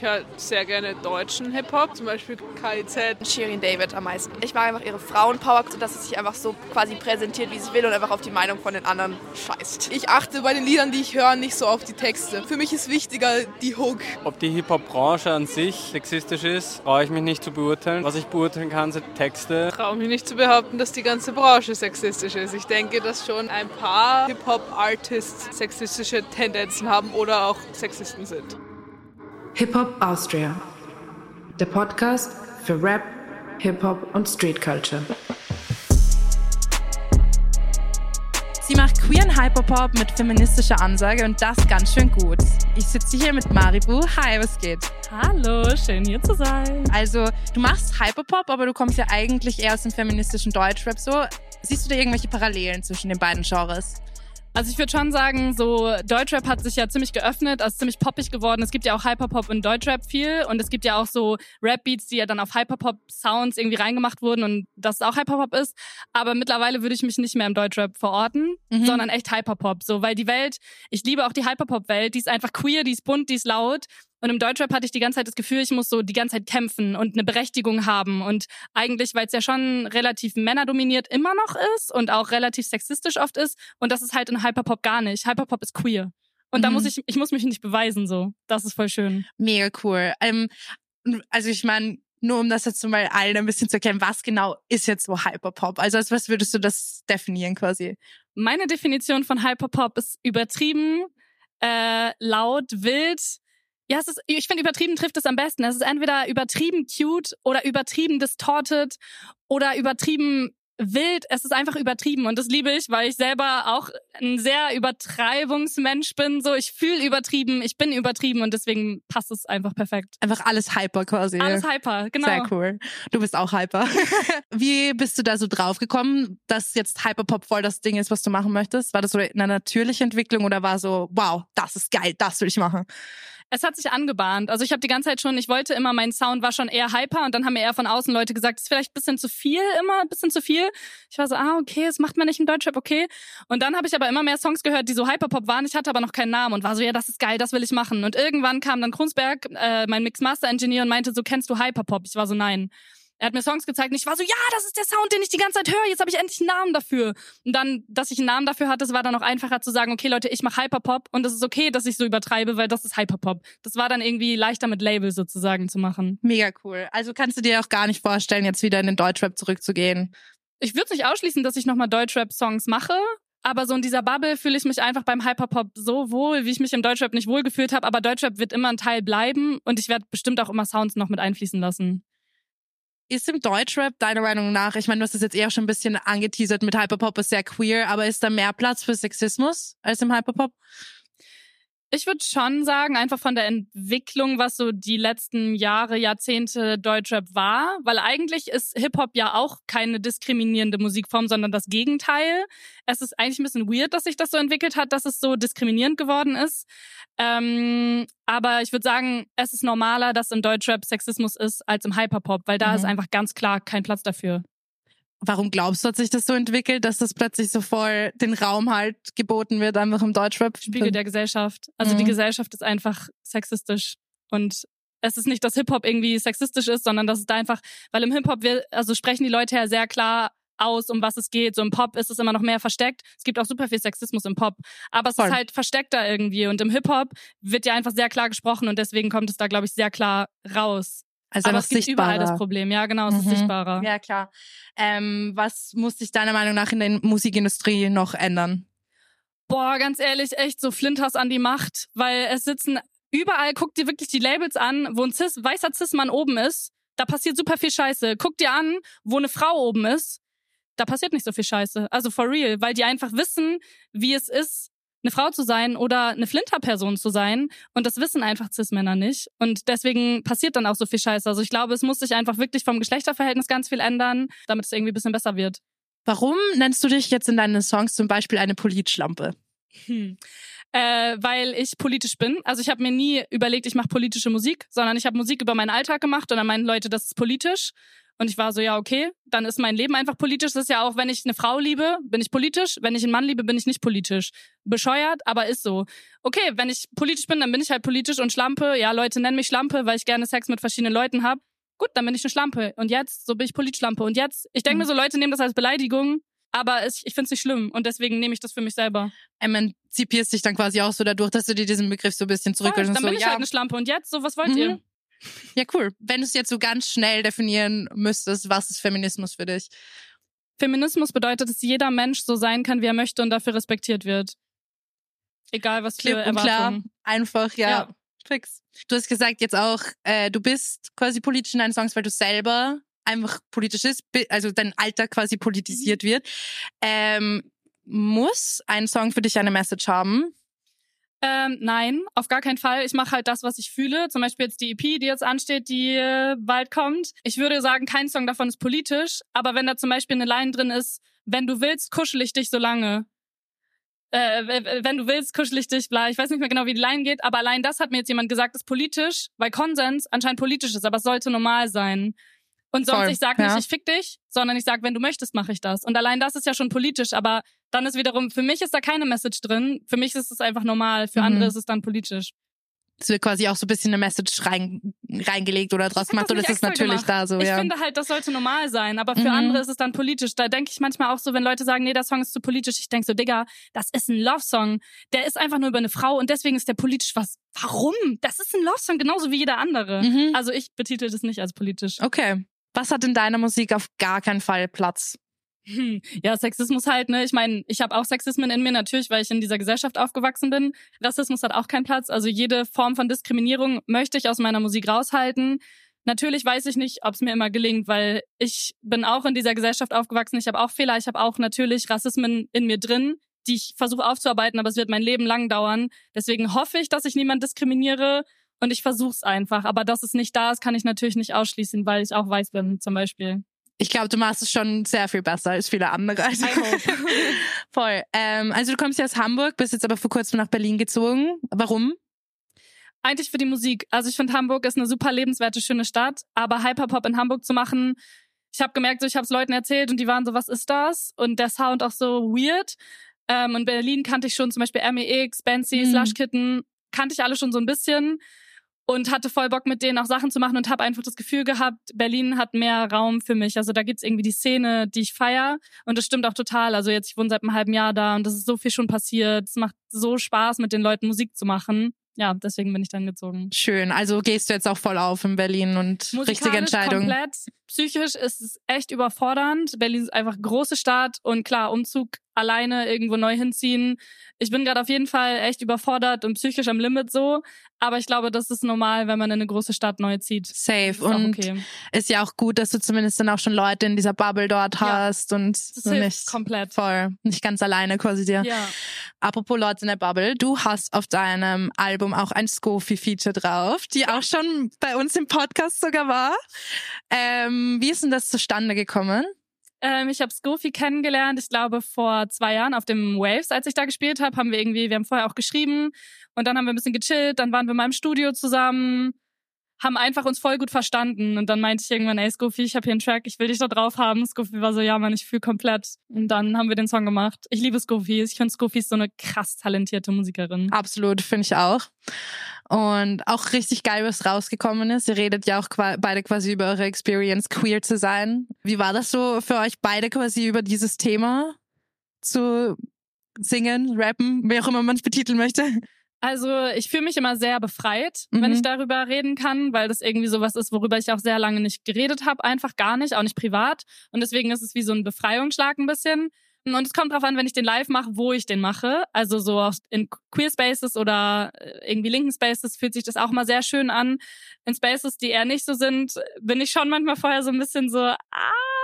Ich höre sehr gerne deutschen Hip-Hop, zum Beispiel KIZ. Shirin David am meisten. Ich mag einfach ihre Frauenpower, dass sie sich einfach so quasi präsentiert, wie sie will und einfach auf die Meinung von den anderen scheißt. Ich achte bei den Liedern, die ich höre, nicht so auf die Texte. Für mich ist wichtiger die Hook. Ob die Hip-Hop-Branche an sich sexistisch ist, brauche ich mich nicht zu beurteilen. Was ich beurteilen kann, sind Texte. Ich traue mich nicht zu behaupten, dass die ganze Branche sexistisch ist. Ich denke, dass schon ein paar Hip-Hop-Artists sexistische Tendenzen haben oder auch Sexisten sind. Hip-Hop Austria. Der Podcast für Rap, Hip-Hop und Street Culture. Sie macht queeren Hyperpop mit feministischer Ansage und das ganz schön gut. Ich sitze hier mit Maribu. Hi, was geht? Hallo, schön hier zu sein. Also, du machst Hyperpop, aber du kommst ja eigentlich eher aus dem feministischen Deutschrap so. Siehst du da irgendwelche Parallelen zwischen den beiden Genres? Also ich würde schon sagen, so Deutschrap hat sich ja ziemlich geöffnet, also ziemlich poppig geworden. Es gibt ja auch Hyperpop in Deutschrap viel und es gibt ja auch so Rap-Beats, die ja dann auf Hyperpop-Sounds irgendwie reingemacht wurden und das auch Hyperpop ist. Aber mittlerweile würde ich mich nicht mehr im Deutschrap verorten, mhm. sondern echt Hyperpop. So, weil die Welt, ich liebe auch die Hyperpop-Welt, die ist einfach queer, die ist bunt, die ist laut und im Deutschrap hatte ich die ganze Zeit das Gefühl, ich muss so die ganze Zeit kämpfen und eine Berechtigung haben. Und eigentlich, weil es ja schon relativ männerdominiert immer noch ist und auch relativ sexistisch oft ist. Und das ist halt in Hyperpop gar nicht. Hyperpop ist queer. Und mhm. da muss ich, ich muss mich nicht beweisen, so. Das ist voll schön. Mega cool. Ähm, also ich meine, nur um das jetzt mal allen ein bisschen zu erkennen, was genau ist jetzt so Hyperpop? Also als was würdest du das definieren quasi? Meine Definition von Hyperpop ist übertrieben, äh, laut, wild, ja, es ist, ich finde, übertrieben trifft es am besten. Es ist entweder übertrieben cute oder übertrieben distorted oder übertrieben wild. Es ist einfach übertrieben und das liebe ich, weil ich selber auch ein sehr Übertreibungsmensch bin. So, ich fühle übertrieben, ich bin übertrieben und deswegen passt es einfach perfekt. Einfach alles hyper quasi. Alles hyper, genau. Sehr cool. Du bist auch hyper. Wie bist du da so drauf gekommen, dass jetzt Hyperpop voll das Ding ist, was du machen möchtest? War das so eine natürliche Entwicklung oder war so, wow, das ist geil, das will ich machen? Es hat sich angebahnt. Also ich habe die ganze Zeit schon, ich wollte immer, mein Sound war schon eher hyper und dann haben mir eher von außen Leute gesagt, es ist vielleicht bisschen zu viel immer, bisschen zu viel. Ich war so, ah, okay, das macht man nicht im Deutschrap, okay. Und dann habe ich aber immer mehr Songs gehört, die so Hyperpop waren. Ich hatte aber noch keinen Namen und war so, ja, das ist geil, das will ich machen. Und irgendwann kam dann Krunsberg, äh, mein Mix-Master-Engineer und meinte so, kennst du Hyperpop? Ich war so, nein. Er hat mir Songs gezeigt und ich war so, ja, das ist der Sound, den ich die ganze Zeit höre. Jetzt habe ich endlich einen Namen dafür. Und dann, dass ich einen Namen dafür hatte, war dann auch einfacher zu sagen, okay, Leute, ich mache Hyperpop und es ist okay, dass ich so übertreibe, weil das ist Hyperpop. Das war dann irgendwie leichter mit Label sozusagen zu machen. Mega cool. Also kannst du dir auch gar nicht vorstellen, jetzt wieder in den Deutschrap zurückzugehen? Ich würde nicht ausschließen, dass ich nochmal Deutschrap-Songs mache. Aber so in dieser Bubble fühle ich mich einfach beim Hyperpop so wohl, wie ich mich im Deutschrap nicht wohlgefühlt habe. Aber Deutschrap wird immer ein Teil bleiben und ich werde bestimmt auch immer Sounds noch mit einfließen lassen. Ist im Deutschrap deiner Meinung nach, ich meine, du hast das jetzt eher schon ein bisschen angeteasert mit Hyperpop, ist sehr queer, aber ist da mehr Platz für Sexismus als im Hyperpop? Ich würde schon sagen, einfach von der Entwicklung, was so die letzten Jahre, Jahrzehnte Deutschrap war, weil eigentlich ist Hip-Hop ja auch keine diskriminierende Musikform, sondern das Gegenteil. Es ist eigentlich ein bisschen weird, dass sich das so entwickelt hat, dass es so diskriminierend geworden ist. Ähm, aber ich würde sagen, es ist normaler, dass im Deutschrap Sexismus ist als im Hyperpop, weil da mhm. ist einfach ganz klar kein Platz dafür. Warum glaubst du, hat sich das so entwickelt, dass das plötzlich so voll den Raum halt geboten wird, einfach im Deutschrap? Spiegel der Gesellschaft. Also mhm. die Gesellschaft ist einfach sexistisch und es ist nicht, dass Hip-Hop irgendwie sexistisch ist, sondern dass es da einfach, weil im Hip-Hop, also sprechen die Leute ja sehr klar aus, um was es geht. So im Pop ist es immer noch mehr versteckt. Es gibt auch super viel Sexismus im Pop. Aber es Voll. ist halt versteckter irgendwie. Und im Hip-Hop wird ja einfach sehr klar gesprochen und deswegen kommt es da, glaube ich, sehr klar raus. Also Aber es gibt sichtbarer. überall das Problem. Ja, genau, es mhm. ist sichtbarer. Ja, klar. Ähm, was muss sich deiner Meinung nach in der Musikindustrie noch ändern? Boah, ganz ehrlich, echt so Flinters an die Macht, weil es sitzen überall, guck dir wirklich die Labels an, wo ein Cis, weißer Cis-Mann oben ist, da passiert super viel Scheiße. Guck dir an, wo eine Frau oben ist, da passiert nicht so viel Scheiße. Also for real, weil die einfach wissen, wie es ist, eine Frau zu sein oder eine Flinterperson zu sein. Und das wissen einfach Cis-Männer nicht. Und deswegen passiert dann auch so viel Scheiße. Also ich glaube, es muss sich einfach wirklich vom Geschlechterverhältnis ganz viel ändern, damit es irgendwie ein bisschen besser wird. Warum nennst du dich jetzt in deinen Songs zum Beispiel eine Politschlampe? Hm. Äh, weil ich politisch bin. Also ich habe mir nie überlegt, ich mache politische Musik, sondern ich habe Musik über meinen Alltag gemacht und dann meinen Leute, das ist politisch. Und ich war so, ja, okay, dann ist mein Leben einfach politisch. Das ist ja auch, wenn ich eine Frau liebe, bin ich politisch. Wenn ich einen Mann liebe, bin ich nicht politisch. Bescheuert, aber ist so. Okay, wenn ich politisch bin, dann bin ich halt politisch und Schlampe. Ja, Leute nennen mich Schlampe, weil ich gerne Sex mit verschiedenen Leuten habe. Gut, dann bin ich eine Schlampe. Und jetzt, so bin ich politisch Schlampe. Und jetzt, ich denke Mhm. mir so, Leute nehmen das als Beleidigung, aber es, ich finde es nicht schlimm. Und deswegen nehme ich das für mich selber. Emanzipierst dich dann quasi auch so dadurch, dass du dir diesen Begriff so ein bisschen zurückholst dann so, bin ich ja, halt eine Schlampe. Und jetzt, so, was wollt Mhm. ihr? Ja, cool. Wenn du es jetzt so ganz schnell definieren müsstest, was ist Feminismus für dich? Feminismus bedeutet, dass jeder Mensch so sein kann, wie er möchte und dafür respektiert wird. Egal was für Klipp klar, Erwartungen. einfach, ja, Ja. fix. Du hast gesagt jetzt auch, äh, du bist quasi politisch in deinen Songs, weil du selber einfach politisch ist, bi- also dein Alter quasi Mhm. politisiert wird. Ähm, muss ein Song für dich eine Message haben? Ähm, nein, auf gar keinen Fall. Ich mache halt das, was ich fühle. Zum Beispiel jetzt die EP, die jetzt ansteht, die äh, bald kommt. Ich würde sagen, kein Song davon ist politisch, aber wenn da zum Beispiel eine Line drin ist, wenn du willst, kuschel ich dich so lange. Äh, wenn du willst, kuschel ich dich, bla. Ich weiß nicht mehr genau, wie die Line geht, aber allein das hat mir jetzt jemand gesagt, ist politisch, weil Konsens anscheinend politisch ist, aber es sollte normal sein. Und sonst, Voll, ich sag ja. nicht, ich fick dich, sondern ich sag, wenn du möchtest, mache ich das. Und allein das ist ja schon politisch, aber dann ist wiederum, für mich ist da keine Message drin. Für mich ist es einfach normal, für Mhm. andere ist es dann politisch. Es wird quasi auch so ein bisschen eine Message rein, reingelegt oder draus gemacht das oder ist es natürlich gemacht. da so, ich ja. finde halt, das sollte normal sein, aber für Mhm. andere ist es dann politisch. Da denke ich manchmal auch so, wenn Leute sagen, nee, der Song ist zu politisch, ich denke so, Digga, das ist ein Love-Song. Der ist einfach nur über eine Frau und deswegen ist der politisch was. Warum? Das ist ein Love-Song, genauso wie jeder andere. Mhm. Also ich betitel das nicht als politisch. Okay. Was hat in deiner Musik auf gar keinen Fall Platz? Hm. Ja, Sexismus halt, ne? Ich meine, ich habe auch Sexismen in mir, natürlich, weil ich in dieser Gesellschaft aufgewachsen bin. Rassismus hat auch keinen Platz. Also jede Form von Diskriminierung möchte ich aus meiner Musik raushalten. Natürlich weiß ich nicht, ob es mir immer gelingt, weil ich bin auch in dieser Gesellschaft aufgewachsen. Ich habe auch Fehler, ich habe auch natürlich Rassismen in mir drin, die ich versuche aufzuarbeiten, aber es wird mein Leben lang dauern. Deswegen hoffe ich, dass ich niemand diskriminiere und ich versuche es einfach. Aber dass es nicht da ist, kann ich natürlich nicht ausschließen, weil ich auch weiß bin, zum Beispiel. Ich glaube, du machst es schon sehr viel besser als viele andere. Also, voll. Ähm, also du kommst ja aus Hamburg, bist jetzt aber vor kurzem nach Berlin gezogen. Warum? Eigentlich für die Musik. Also ich finde Hamburg ist eine super lebenswerte, schöne Stadt, aber Hyperpop in Hamburg zu machen, ich habe gemerkt, so, ich habe es Leuten erzählt und die waren so, was ist das? Und der Sound auch so weird. Ähm, in Berlin kannte ich schon zum Beispiel MEX, Banksy, Mhm. Slush Kitten, kannte ich alle schon so ein bisschen und hatte voll Bock mit denen auch Sachen zu machen und habe einfach das Gefühl gehabt, Berlin hat mehr Raum für mich. Also da gibt's irgendwie die Szene, die ich feier und das stimmt auch total. Also jetzt, ich wohne seit einem halben Jahr da und das ist so viel schon passiert. Es macht so Spaß, mit den Leuten Musik zu machen. Ja, deswegen bin ich dann gezogen. Schön. Also gehst du jetzt auch voll auf in Berlin und richtige Entscheidung. komplett. Psychisch ist es echt überfordernd. Berlin ist einfach große Stadt und klar, Umzug alleine irgendwo neu hinziehen. Ich bin gerade auf jeden Fall echt überfordert und psychisch am Limit so. Aber ich glaube, das ist normal, wenn man in eine große Stadt neu zieht. Safe. Ist Und okay. ist ja auch gut, dass du zumindest dann auch schon Leute in dieser Bubble dort Ja. hast und Das nicht komplett. voll, nicht ganz alleine quasi dir. Ja. Apropos Leute in der Bubble, du hast auf deinem Album auch ein Scofi-Feature drauf, die auch schon bei uns im Podcast sogar war. Ähm, wie ist denn das zustande gekommen? Ähm, ich habe Scofi kennengelernt, ich glaube vor zwei Jahren auf dem Waves, als ich da gespielt habe, haben wir irgendwie, wir haben vorher auch geschrieben und dann haben wir ein bisschen gechillt, dann waren wir mal im Studio zusammen, haben einfach uns voll gut verstanden und dann meinte ich irgendwann, ey Scofi, ich habe hier einen Track, ich will dich da drauf haben. Scofi war so, ja Mann, ich fühle komplett und dann haben wir den Song gemacht. Ich liebe Scofi, ich finde Scofi ist so eine krass talentierte Musikerin. Absolut, finde ich auch. Und auch richtig geil, was rausgekommen ist. Ihr redet ja auch beide quasi über eure Experience, queer zu sein. Wie war das so für euch beide quasi über dieses Thema zu singen, rappen, wie auch immer man es betiteln möchte? Also ich fühle mich immer sehr befreit, Mhm. wenn ich darüber reden kann, weil das irgendwie sowas ist, worüber ich auch sehr lange nicht geredet habe, einfach gar nicht, auch nicht privat. Und deswegen ist es wie so ein Befreiungsschlag ein bisschen. Und es kommt drauf an, wenn ich den live mache, wo ich den mache. Also so auch in Queer Spaces oder äh, irgendwie linken Spaces fühlt sich das auch mal sehr schön an. In Spaces, die eher nicht so sind, bin ich schon manchmal vorher so ein bisschen so, ah,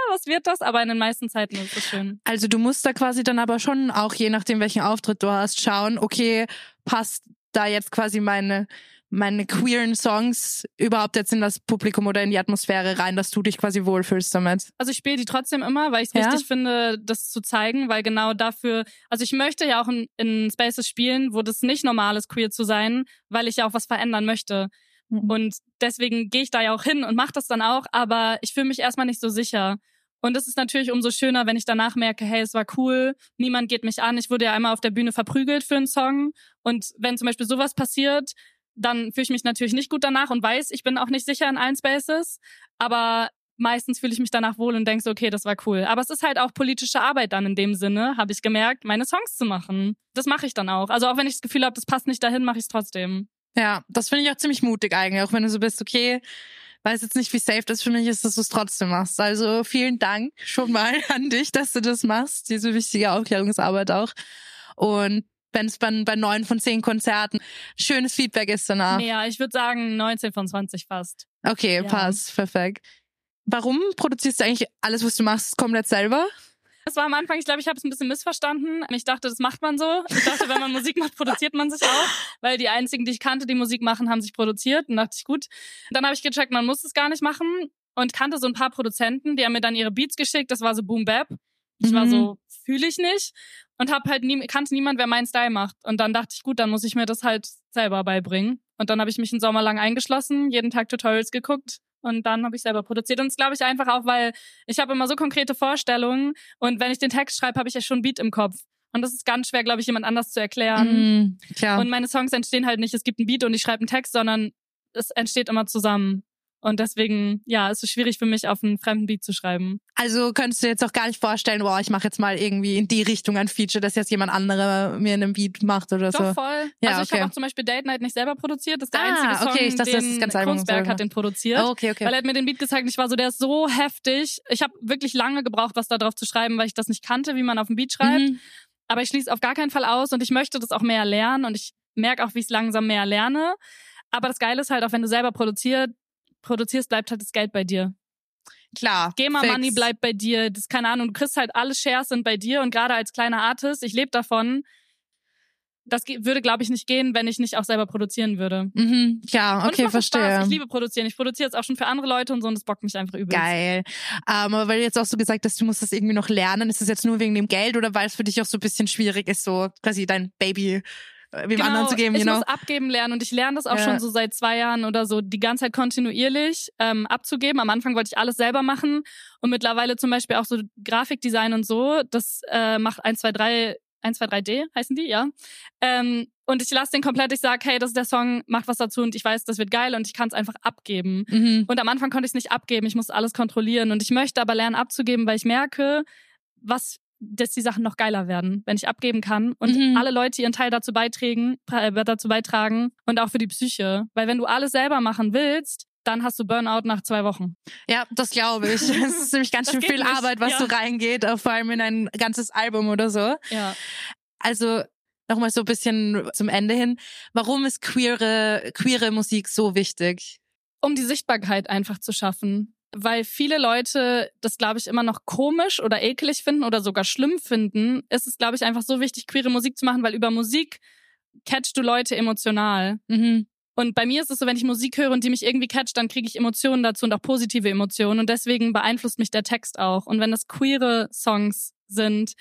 was wird das? Aber in den meisten Zeiten ist es schön. Also du musst da quasi dann aber schon auch, je nachdem welchen Auftritt du hast, schauen, okay, passt da jetzt quasi meine meine queeren Songs überhaupt jetzt in das Publikum oder in die Atmosphäre rein, dass du dich quasi wohlfühlst damit. Also ich spiele die trotzdem immer, weil ich es Ja? wichtig finde, das zu zeigen, weil genau dafür, also ich möchte ja auch in, in Spaces spielen, wo das nicht normal ist, queer zu sein, weil ich ja auch was verändern möchte. Mhm. Und deswegen gehe ich da ja auch hin und mache das dann auch, aber ich fühle mich erstmal nicht so sicher. Und es ist natürlich umso schöner, wenn ich danach merke, hey, es war cool, niemand geht mich an. Ich wurde ja einmal auf der Bühne verprügelt für einen Song. Und wenn zum Beispiel sowas passiert, dann fühle ich mich natürlich nicht gut danach und weiß, ich bin auch nicht sicher in allen Spaces. Aber meistens fühle ich mich danach wohl und denke so, okay, das war cool. Aber es ist halt auch politische Arbeit dann in dem Sinne, habe ich gemerkt, meine Songs zu machen. Das mache ich dann auch. Also auch wenn ich das Gefühl habe, das passt nicht dahin, mache ich es trotzdem. Ja, das finde ich auch ziemlich mutig eigentlich, auch wenn du so bist, okay, weiß jetzt nicht, wie safe das für mich ist, dass du es trotzdem machst. Also vielen Dank schon mal an dich, dass du das machst, diese wichtige Aufklärungsarbeit auch. Und wenn es bei, bei neun von zehn Konzerten schönes Feedback ist danach. Ja, ich würde sagen 19 von 20 fast. Okay, Ja. passt, perfekt. Warum produzierst du eigentlich alles, was du machst, komplett selber? Das war am Anfang, ich glaube, ich habe es ein bisschen missverstanden. Ich dachte, das macht man so. Ich dachte, wenn man Musik macht, produziert man sich auch. Weil die einzigen, die ich kannte, die Musik machen, haben sich produziert. Und dachte ich, gut. Dann habe ich gecheckt, man muss es gar nicht machen. Und kannte so ein paar Produzenten, die haben mir dann ihre Beats geschickt. Das war so Boom Bap. Ich war Mhm. so, fühle ich nicht. Und hab halt nie, kannte niemand, wer meinen Style macht. Und dann dachte ich, gut, dann muss ich mir das halt selber beibringen. Und dann habe ich mich einen Sommer lang eingeschlossen, jeden Tag Tutorials geguckt. Und dann habe ich selber produziert. Und das glaube ich einfach auch, weil ich habe immer so konkrete Vorstellungen. Und wenn ich den Text schreibe, habe ich ja schon Beat im Kopf. Und das ist ganz schwer, glaube ich, jemand anders zu erklären. Klar. Und meine Songs entstehen halt nicht, es gibt einen Beat und ich schreibe einen Text, sondern es entsteht immer zusammen. Und deswegen, ja, es ist schwierig für mich, auf einen fremden Beat zu schreiben. Also könntest du jetzt auch gar nicht vorstellen, boah, ich mache jetzt mal irgendwie in die Richtung ein Feature, dass jetzt jemand anderer mir einen Beat macht oder Doch, so. voll. Ja, also ich okay. habe auch zum Beispiel Date Night nicht selber produziert. Das ist der Ah, einzige Song, okay, ich dachte, den das Kunstberg hat den produziert. Oh, okay, okay. Weil er hat mir den Beat gezeigt und ich war so, der ist so heftig. Ich habe wirklich lange gebraucht, was da drauf zu schreiben, weil ich das nicht kannte, wie man auf dem Beat schreibt. Mhm. Aber ich schließe auf gar keinen Fall aus und ich möchte das auch mehr lernen und ich merke auch, wie ich es langsam mehr lerne. Aber das Geile ist halt, auch wenn du selber produziert, produzierst, bleibt halt das Geld bei dir. Klar. GEMA fix. Money bleibt bei dir. Das keine Ahnung, du kriegst halt alle Shares sind bei dir und gerade als kleiner Artist, ich lebe davon. Das würde, glaube ich, nicht gehen, wenn ich nicht auch selber produzieren würde. Mhm, klar, es okay, verstehe. Spaß. Ich liebe produzieren. Ich produziere jetzt auch schon für andere Leute und so und das bockt mich einfach übelst. Geil. Ähm, aber weil du jetzt auch so gesagt hast, du musst das irgendwie noch lernen, ist das jetzt nur wegen dem Geld oder weil es für dich auch so ein bisschen schwierig ist, so quasi dein Baby äh, wem anderen zu geben, Genau, ich know? muss abgeben lernen und ich lerne das auch Ja. schon so seit zwei Jahren oder so die ganze Zeit kontinuierlich ähm, abzugeben. Am Anfang wollte ich alles selber machen und mittlerweile zum Beispiel auch so Grafikdesign und so. Das äh, macht 1, 2, 3, 1, 2, 3D heißen die, ja. Ähm, und ich lasse den komplett, ich sag, hey, das ist der Song, mach was dazu und ich weiß, das wird geil und ich kann es einfach abgeben. Mhm. Und am Anfang konnte ich es nicht abgeben, ich musste alles kontrollieren und ich möchte aber lernen abzugeben, weil ich merke, was dass die Sachen noch geiler werden, wenn ich abgeben kann und Mhm. alle Leute ihren Teil dazu beitragen, äh, dazu beitragen und auch für die Psyche, weil wenn du alles selber machen willst, dann hast du Burnout nach zwei Wochen. Ja, das glaube ich. Es ist nämlich ganz schön viel nicht, Arbeit, was ja. so reingeht, vor allem in ein ganzes Album oder so. Ja. Also nochmal so ein bisschen zum Ende hin. Warum ist queere, queere Musik so wichtig? Um die Sichtbarkeit einfach zu schaffen. Weil viele Leute das, glaube ich, immer noch komisch oder eklig finden oder sogar schlimm finden, ist es, glaube ich, einfach so wichtig, queere Musik zu machen, weil über Musik catchst du Leute emotional. Mhm. Und bei mir ist es so, wenn ich Musik höre und die mich irgendwie catcht, dann kriege ich Emotionen dazu und auch positive Emotionen. Und deswegen beeinflusst mich der Text auch. Und wenn das queere Songs sind,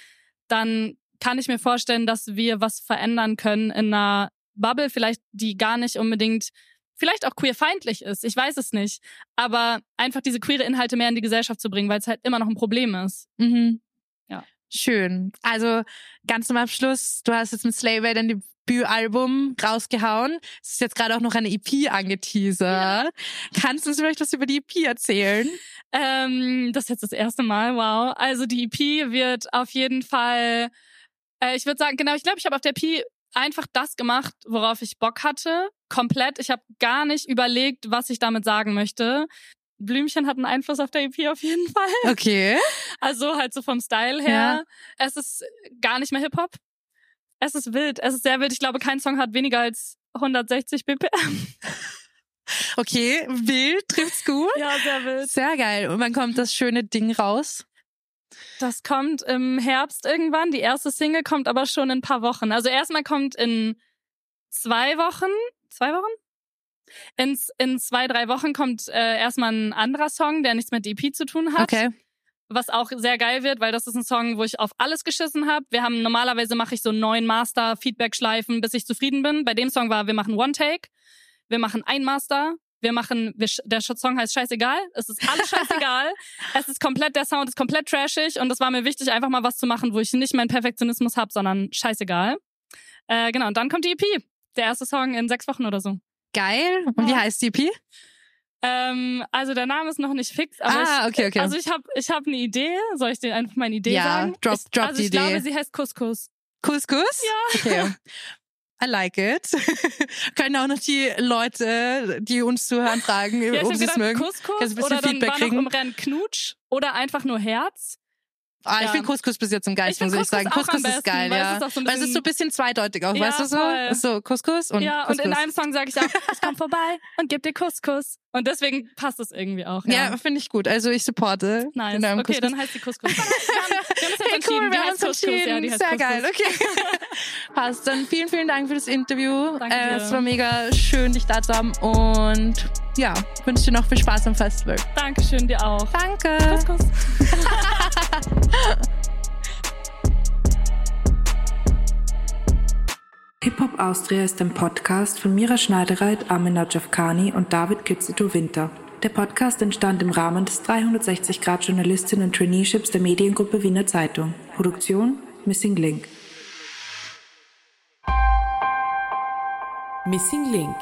dann kann ich mir vorstellen, dass wir was verändern können in einer Bubble, vielleicht die gar nicht unbedingt, vielleicht auch queerfeindlich ist. Ich weiß es nicht. Aber einfach diese queere Inhalte mehr in die Gesellschaft zu bringen, weil es halt immer noch ein Problem ist. Mhm. Ja. Schön. Also ganz zum Abschluss, du hast jetzt mit Slave dein Debütalbum rausgehauen. Es ist jetzt gerade auch noch eine EP angeteasert. Kannst du uns vielleicht was über die EP erzählen? Ähm, das ist jetzt das erste Mal, wow. Also die EP wird auf jeden Fall, äh, ich würde sagen, genau, ich glaube, ich habe auf der EP einfach das gemacht, worauf ich Bock hatte. Komplett. Ich habe gar nicht überlegt, was ich damit sagen möchte. Blümchen hat einen Einfluss auf der EP auf jeden Fall. Okay. Also halt so vom Style her. Es ist gar nicht mehr Hip-Hop. Es ist wild. Es ist sehr wild. Ich glaube, kein Song hat weniger als 160 BPM. Okay, wild trifft's gut. Ja, sehr wild. Sehr geil. Und wann kommt das schöne Ding raus? Das kommt im Herbst irgendwann. Die erste Single kommt aber schon in ein paar Wochen. Also erstmal kommt in zwei Wochen, zwei Wochen? In, in zwei, drei Wochen kommt äh, erstmal ein anderer Song, der nichts mit EP zu tun hat. Okay. Was auch sehr geil wird, weil das ist ein Song, wo ich auf alles geschissen habe. Wir haben normalerweise mache ich so neun Master-Feedback-Schleifen, bis ich zufrieden bin. Bei dem Song war, wir machen One Take. wir machen ein Master, wir machen, wir, der Song heißt Scheißegal, es ist alles scheißegal, es ist komplett, der Sound ist komplett trashig und es war mir wichtig, einfach mal was zu machen, wo ich nicht meinen Perfektionismus habe, sondern scheißegal. Äh, genau, und dann kommt die EP, der erste Song in sechs Wochen oder so. Geil. Und wie heißt die EP? Ähm, also der Name ist noch nicht fix, aber Ah, ich, okay, okay. also ich habe ich hab eine Idee. Soll ich dir einfach meine Idee Ja, sagen? drop- ich, drop also die ich glaube, Idee. sie heißt Couscous. Couscous? Ja. Okay. I like it. Können auch noch die Leute, die uns zuhören, fragen, Ja, ich ob sie es mögen. Couscous Kannst ein bisschen oder dann Feedback war noch im Rennen Knutsch oder einfach nur Herz. Ah, ich Ja. finde Couscous bis jetzt am geilsten, Ich muss ich sagen. Couscous Couscous ist besten, geil, weil es ja. ist auch so ein weil es ist so ein bisschen zweideutig auch, Ja, weißt du so? voll. So Couscous und ja, Couscous. und in einem Song sage ich auch, ich komm vorbei und gib dir Couscous. Und deswegen passt es irgendwie auch. Ja, ja, finde ich gut. Also ich supporte. nice. Okay, Couscous. dann heißt die Couscous. Wir haben, wir haben uns jetzt Hey, entschieden, cool, wir haben uns Couscous. entschieden. Ja, Sehr Couscous. geil, okay. Passt. Dann vielen, vielen Dank für das Interview. Danke äh, es war mega schön, dich da zu haben. Und ja, wünsche dir noch viel Spaß am Festival. Dankeschön, dir auch. Danke. Couscous. Hip-Hop Austria ist ein Podcast von Mira Schneidereit, Amina Javkani und David Kitzito-Winter. Der Podcast entstand im Rahmen des 360-Grad-Journalistinnen Traineeships der Mediengruppe Wiener Zeitung. Produktion Missing Link. Missing Link